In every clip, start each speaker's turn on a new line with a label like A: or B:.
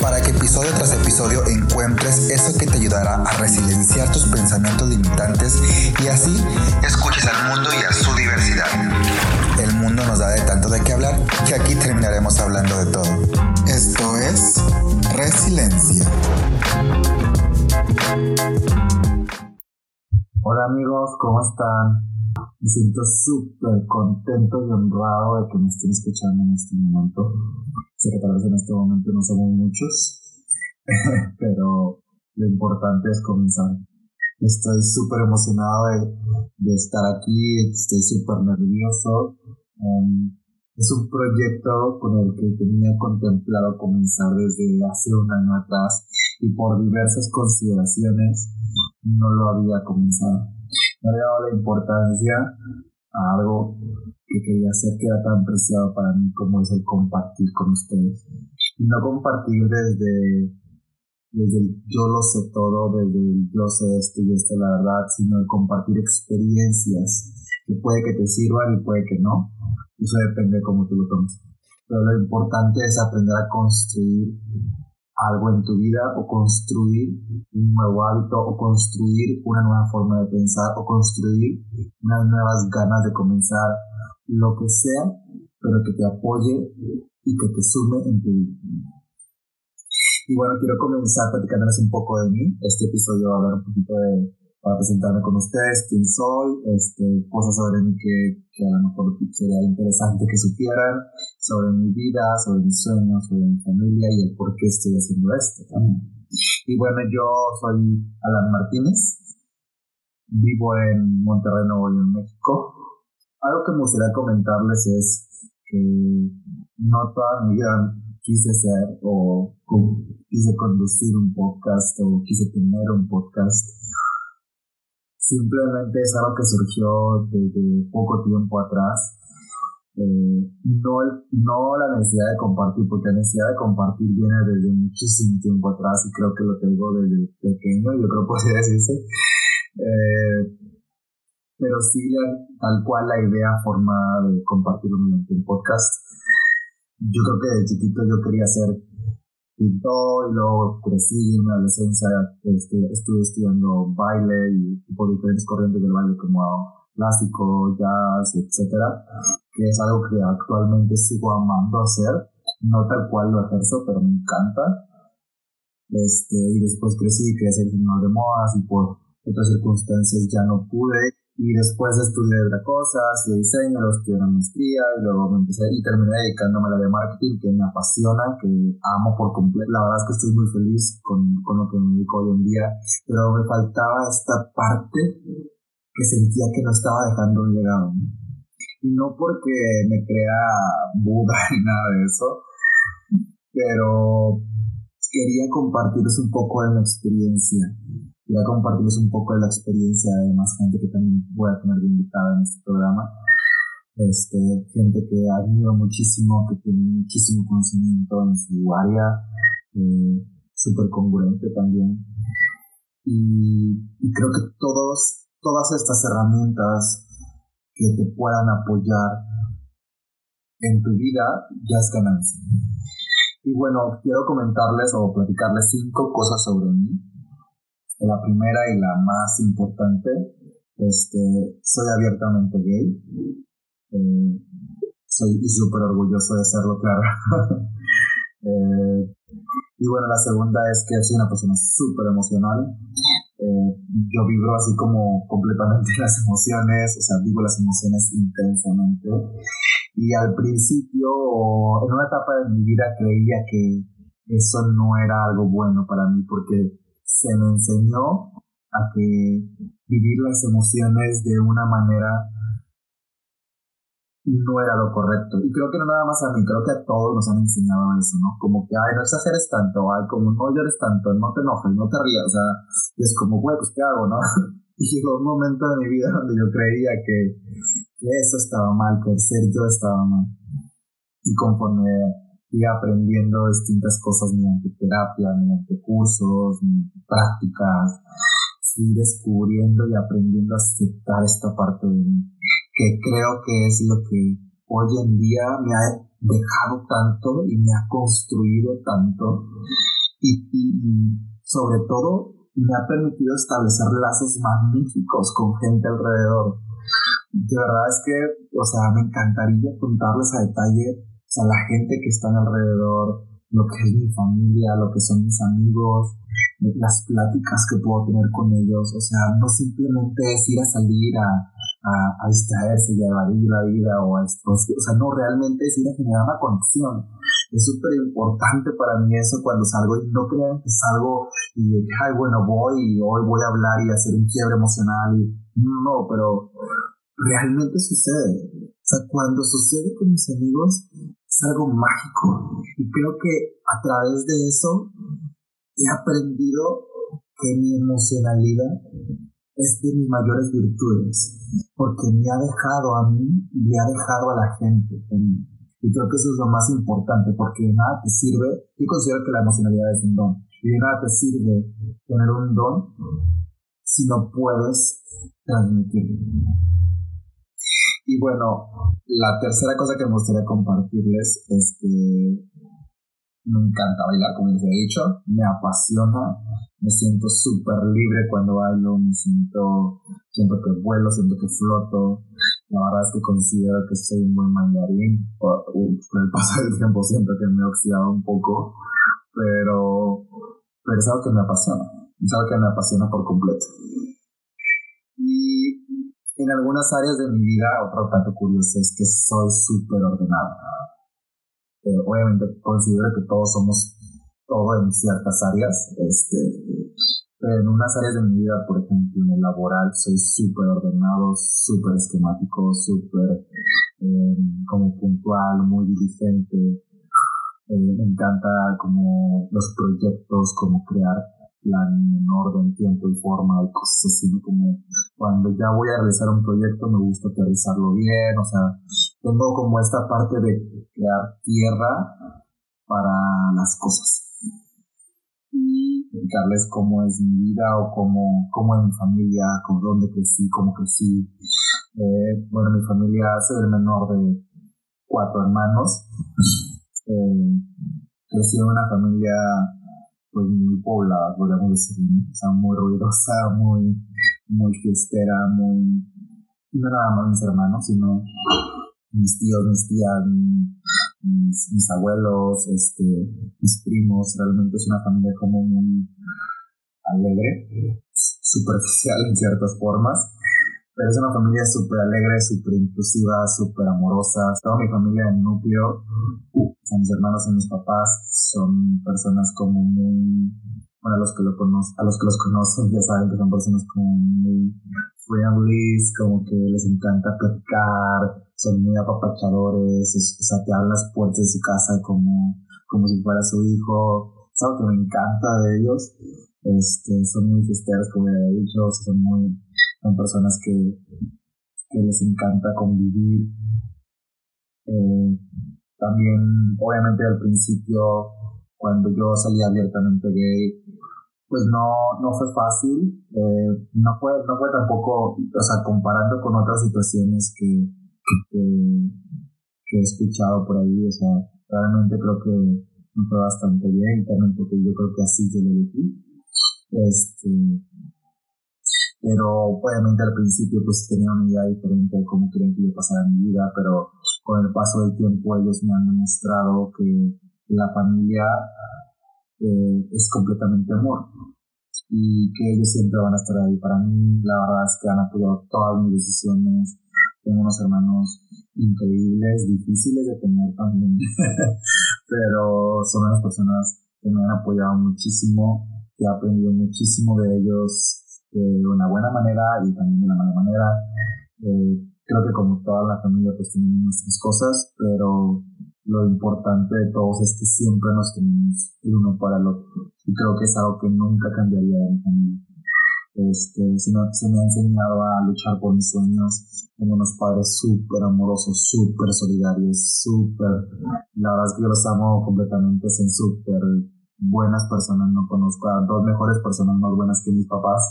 A: para que episodio tras episodio encuentres eso que te ayudará a resilienciar tus pensamientos limitantes y así escuches al mundo y a su diversidad. El mundo nos da de tanto de qué hablar que aquí terminaremos hablando de todo. Esto es Resiliencia.
B: Hola amigos, ¿cómo están? Me siento súper contento y honrado de que me estén escuchando en este momento. Sé que tal vez en este momento no somos muchos, pero lo importante es comenzar. Estoy súper emocionado de, estar aquí, estoy súper nervioso. Um, es un proyecto con el que tenía contemplado comenzar desde hace un año atrás y por diversas consideraciones no lo había comenzado. No había dado la importancia a algo que quería hacer que era tan preciado para mí como es el compartir con ustedes. Y no compartir desde, desde el yo lo sé todo, desde el yo sé esto y esto la verdad, sino el compartir experiencias que puede que te sirvan y puede que no. Eso depende de cómo tú lo tomes. Pero lo importante es aprender a construir algo en tu vida o construir un nuevo hábito o construir una nueva forma de pensar o construir unas nuevas ganas de comenzar lo que sea, pero que te apoye y que te sume en tu vida. Y bueno, quiero comenzar platicándoles un poco de mí. Este episodio va a hablar un poquito de, para presentarme con ustedes, quién soy, este, cosas sobre mí que, que a lo mejor sería interesante que supieran, sobre mi vida, sobre mis sueños, sobre mi familia y el por qué estoy haciendo esto también. Y bueno, yo soy Alan Martínez, vivo en Monterrey, Nuevo León, México. Algo que me gustaría comentarles es que no toda mi vida quise ser o, quise conducir un podcast o quise tener un podcast. Simplemente es algo que surgió desde poco tiempo atrás. Eh, no, no la necesidad de compartir, porque la necesidad de compartir viene desde muchísimo tiempo atrás y creo que lo tengo desde pequeño, yo creo que podría decirse. Eh, pero sí tal cual la idea formada de compartirlo mediante un podcast. Yo creo que de chiquito yo quería ser pintor y luego crecí en mi adolescencia, este, estuve estudiando baile y, por diferentes corrientes del baile como clásico, jazz, etcétera, que es algo que actualmente sigo amando hacer, no tal cual lo ejerzo, pero me encanta. Este, y después crecí, ser diseñador de modas y por otras circunstancias ya no pude y después estudié otra cosa, estudié diseño, luego estudié una maestría y luego me empecé y terminé dedicándome a la de marketing que me apasiona, que amo por completo. La verdad es que estoy muy feliz con, con lo que me dedico hoy en día, pero me faltaba esta parte que sentía que no estaba dejando un legado. Y no porque me crea Buda ni nada de eso, pero quería compartirles un poco de mi experiencia Quería compartirles un poco de la experiencia de más gente que también voy a tener de invitada en este programa. Este, gente que admiro muchísimo, que tiene muchísimo conocimiento en su área, eh, súper congruente también. Y, y, creo que todos, todas estas herramientas que te puedan apoyar en tu vida ya es ganancia. Y bueno, quiero comentarles o platicarles cinco cosas sobre mí la primera y la más importante, este, soy abiertamente gay. Eh, soy súper orgulloso de serlo, claro. eh, y bueno, la segunda es que soy una persona súper emocional. Eh, yo vibro así como completamente las emociones, o sea, vivo las emociones intensamente. Y al principio, en una etapa de mi vida, creía que eso no era algo bueno para mí, porque se me enseñó a que vivir las emociones de una manera no era lo correcto. Y creo que no nada más a mí, creo que a todos nos han enseñado eso, ¿no? Como que, ay, no exageres tanto, ay, como no llores tanto, no te enojes, no te rías, o sea, es como, güey, pues, ¿qué hago, no? y llegó un momento de mi vida donde yo creía que, que eso estaba mal, que el ser yo estaba mal. Y conforme iba aprendiendo distintas cosas mediante terapia, mediante cursos, mediante prácticas, fui descubriendo y aprendiendo a aceptar esta parte de mí, que creo que es lo que hoy en día me ha dejado tanto y me ha construido tanto. Y, y sobre todo me ha permitido establecer lazos magníficos con gente alrededor. De verdad es que, o sea, me encantaría contarles a detalle, sea, la gente que está alrededor, lo que es mi familia, lo que son mis amigos, las pláticas que puedo tener con ellos, o sea, no simplemente es ir a salir a, a, distraerse y a evadir la vida o a esto, o sea, no, realmente es ir a generar una conexión. Es súper importante para mí eso cuando salgo y no crean que salgo y ay, bueno, voy y hoy voy a hablar y hacer un quiebre emocional y no, pero realmente sucede. O sea, cuando sucede con mis amigos es algo mágico. Y creo que a través de eso he aprendido que mi emocionalidad es de mis mayores virtudes, porque me ha dejado a mí y le ha dejado a la gente Y creo que eso es lo más importante, porque de nada te sirve, yo considero que la emocionalidad es un don, y de nada te sirve tener un don si no puedes transmitirlo. Y bueno, la tercera cosa que me gustaría compartirles es que me encanta bailar, como les he dicho, me apasiona, me siento súper libre cuando bailo, me siento, siento que vuelo, siento que floto. La verdad es que considero que soy muy mandarín, por, el paso del tiempo siento que me he oxidado un poco, pero, pero es algo que me apasiona, es que me apasiona por completo. Y en algunas áreas de mi vida, otro dato curioso es que soy súper ordenado. Eh, obviamente considero que todos somos todo en ciertas áreas, este, pero en unas áreas de mi vida, por ejemplo, en el laboral, soy súper ordenado, súper esquemático, súper como puntual, muy diligente. Eh, me encanta como los proyectos, como crear plan en orden, tiempo y forma y cosas así, como cuando ya voy a realizar un proyecto me gusta aterrizarlo bien, o sea, tengo como esta parte de crear tierra para las cosas y explicarles cómo es mi vida o cómo, cómo es mi familia, con dónde crecí, cómo crecí. Eh, bueno, mi familia, soy el menor de cuatro hermanos. Eh, crecí en una familia pues muy poblada, podríamos decir, o sea, muy ruidosa, muy, muy fiestera, muy, no nada más mis hermanos, sino mis tíos, mis tías, mis, mis abuelos, este, mis primos, realmente es una familia como muy alegre, superficial en ciertas formas, pero es una familia súper alegre, súper inclusiva, súper amorosa. Toda mi familia en núcleo, son mis hermanos y mis papás, son personas como muy, bueno, a los que, lo conocen, a los que los conocen ya saben que son personas como muy friendly, como que les encanta platicar, son muy apapachadores, o sea, te abren las puertas de su casa como, como si fuera su hijo. Es algo que me encanta de ellos. Este, son muy fiesteros, como ya he dicho, son muy son personas que, que les encanta convivir. Eh, también, obviamente, al principio, cuando yo salí abiertamente gay, pues no, no fue fácil, eh, no, fue, no fue tampoco, o sea, comparando con otras situaciones que, que, he escuchado por ahí, o sea, realmente creo que fue bastante bien también porque yo creo que así yo lo elegí. Este, pero obviamente al principio pues tenía una idea diferente de cómo querían que yo pasara mi vida, pero con el paso del tiempo ellos me han demostrado que la familia eh, es completamente amor y que ellos siempre van a estar ahí para mí. La verdad es que han apoyado todas mis decisiones. Tengo unos hermanos increíbles, difíciles de tener también, pero son unas personas que me han apoyado muchísimo, que he aprendido muchísimo de ellos de una buena manera y también de una mala manera. Eh, creo que como toda la familia pues tenemos nuestras cosas, pero lo importante de todos es que siempre nos tenemos el uno para el otro. Y creo que es algo que nunca cambiaría en mi familia. Este, se, me, se me ha enseñado a luchar por mis sueños. Tengo unos padres súper amorosos, súper solidarios, súper... La verdad es que yo los amo completamente, son súper buenas personas. No conozco a dos mejores personas más buenas que mis papás.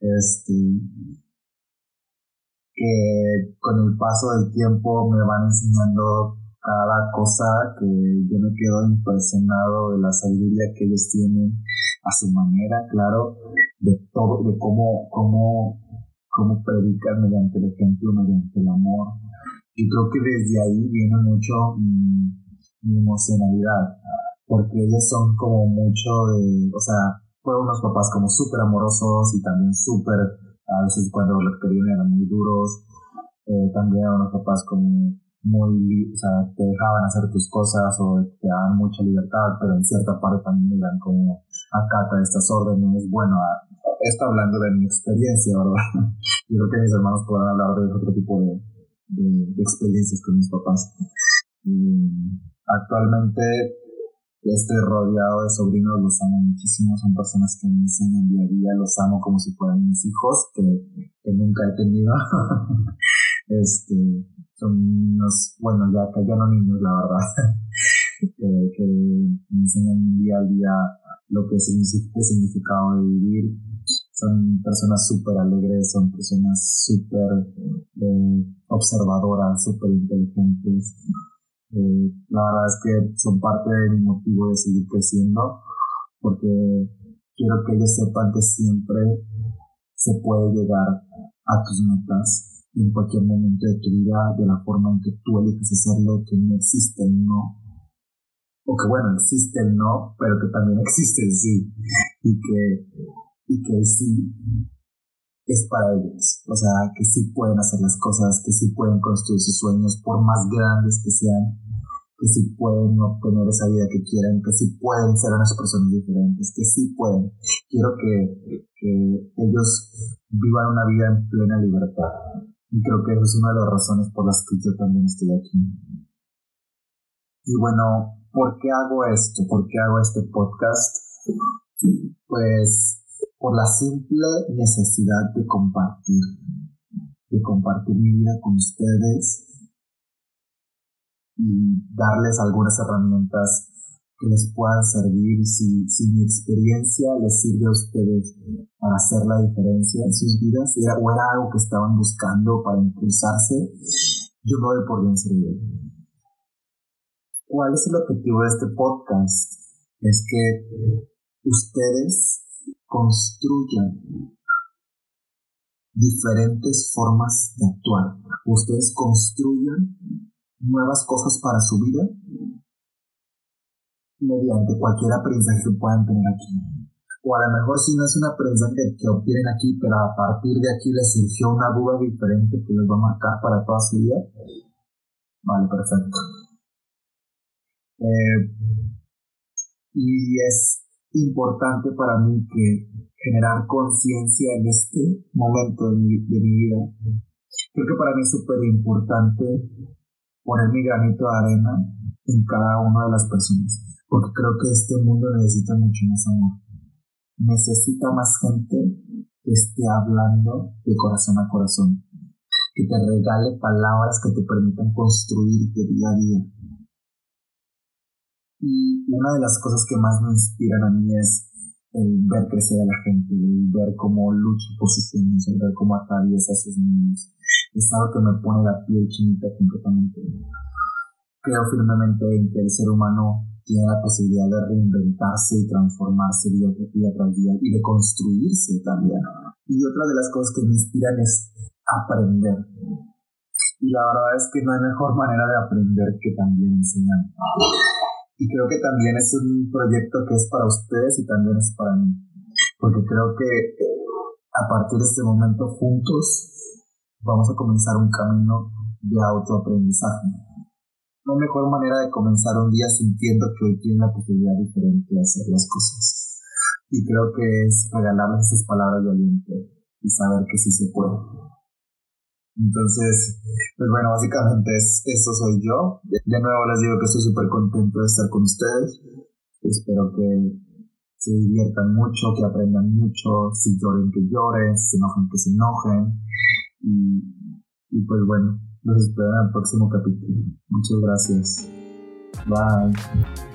B: Este, que con el paso del tiempo me van enseñando cada cosa que yo me quedo impresionado de la sabiduría que ellos tienen a su manera, claro, de todo, de cómo, cómo, cómo predican mediante el ejemplo, mediante el amor. Y creo que desde ahí viene mucho mi, emocionalidad, porque ellos son como mucho de, o sea, fueron unos papás como súper amorosos y también súper, a veces cuando los querían eran muy duros, eh, también eran unos papás como muy, o sea, te dejaban hacer tus cosas o te daban mucha libertad, pero en cierta parte también eran como acata estas órdenes. Bueno, esto hablando de mi experiencia, ¿verdad? Yo creo que mis hermanos podrán hablar de otro tipo de, de, experiencias con mis papás. actualmente estoy rodeado de sobrinos, los amo muchísimo, son personas que me enseñan día a día, los amo como si fueran mis hijos, que, que nunca he tenido. este, son niños, bueno, ya, ya no niños, la verdad, que me enseñan día a día lo que es el significado de vivir. Son personas súper alegres, son personas súper eh, observadoras, súper inteligentes. Eh, la verdad es que son parte de mi motivo de seguir creciendo, porque quiero que ellos sepan que siempre se puede llegar a tus metas en cualquier momento de tu vida, de la forma en que tú eliges hacerlo, que no existe el no. O que bueno, existe el no, pero que también existe el sí. Y que, y que sí es para ellos. O sea, que sí pueden hacer las cosas, que sí pueden construir sus sueños, por más grandes que sean, que sí pueden obtener esa vida que quieren, que sí pueden ser unas personas diferentes, que sí pueden. Quiero que, que ellos vivan una vida en plena libertad. Y creo que esa es una de las razones por las que yo también estoy aquí. Y bueno, ¿por qué hago esto? ¿Por qué hago este podcast? Pues por la simple necesidad de compartir, de compartir mi vida con ustedes y darles algunas herramientas que les puedan servir, si, si mi experiencia les sirve a ustedes para hacer la diferencia en sus vidas, era, o era algo que estaban buscando para impulsarse, yo me doy por bien. ¿Cuál es el objetivo de este podcast? Es que ustedes construyan diferentes formas de actuar. Ustedes construyan nuevas cosas para su vida mediante cualquier aprendizaje que puedan tener aquí. O a lo mejor si no es un aprendizaje que obtienen aquí, pero a partir de aquí les surgió una duda diferente que les va a marcar para toda su vida. Vale, perfecto. Eh, y es importante para mí que generar conciencia en este momento de mi, de mi vida. Creo que para mí es súper importante poner mi granito de arena en cada una de las personas porque creo que este mundo necesita mucho más amor. Necesita más gente que esté hablando de corazón a corazón, que te regale palabras que te permitan construirte día a día. Y una de las cosas que más me inspiran a mí es el ver crecer a la gente, el ver cómo lucha por sus sueños, el ver cómo atraviesa sus niños. Es algo que me pone la piel chinita completamente. Creo firmemente en que el ser humano tiene la posibilidad de reinventarse y transformarse día, tras día y de construirse también. Y otra de las cosas que me inspiran es aprender. Y la verdad es que no hay mejor manera de aprender que también enseñar. Y creo que también es un proyecto que es para ustedes y también es para mí. Porque creo que a partir de este momento juntos vamos a comenzar un camino de autoaprendizaje no hay mejor manera de comenzar un día sintiendo que hoy tiene la posibilidad diferente de hacer las cosas. Y creo que es regalarles esas palabras de aliento y saber que sí se puede. Entonces, pues bueno, básicamente es, eso soy yo. De nuevo les digo que estoy súper contento de estar con ustedes. Espero que se diviertan mucho, que aprendan mucho, si lloren que lloren, si se enojen que se enojen. Y, y pues bueno, los espero en el próximo capítulo. Muchas gracias. Bye.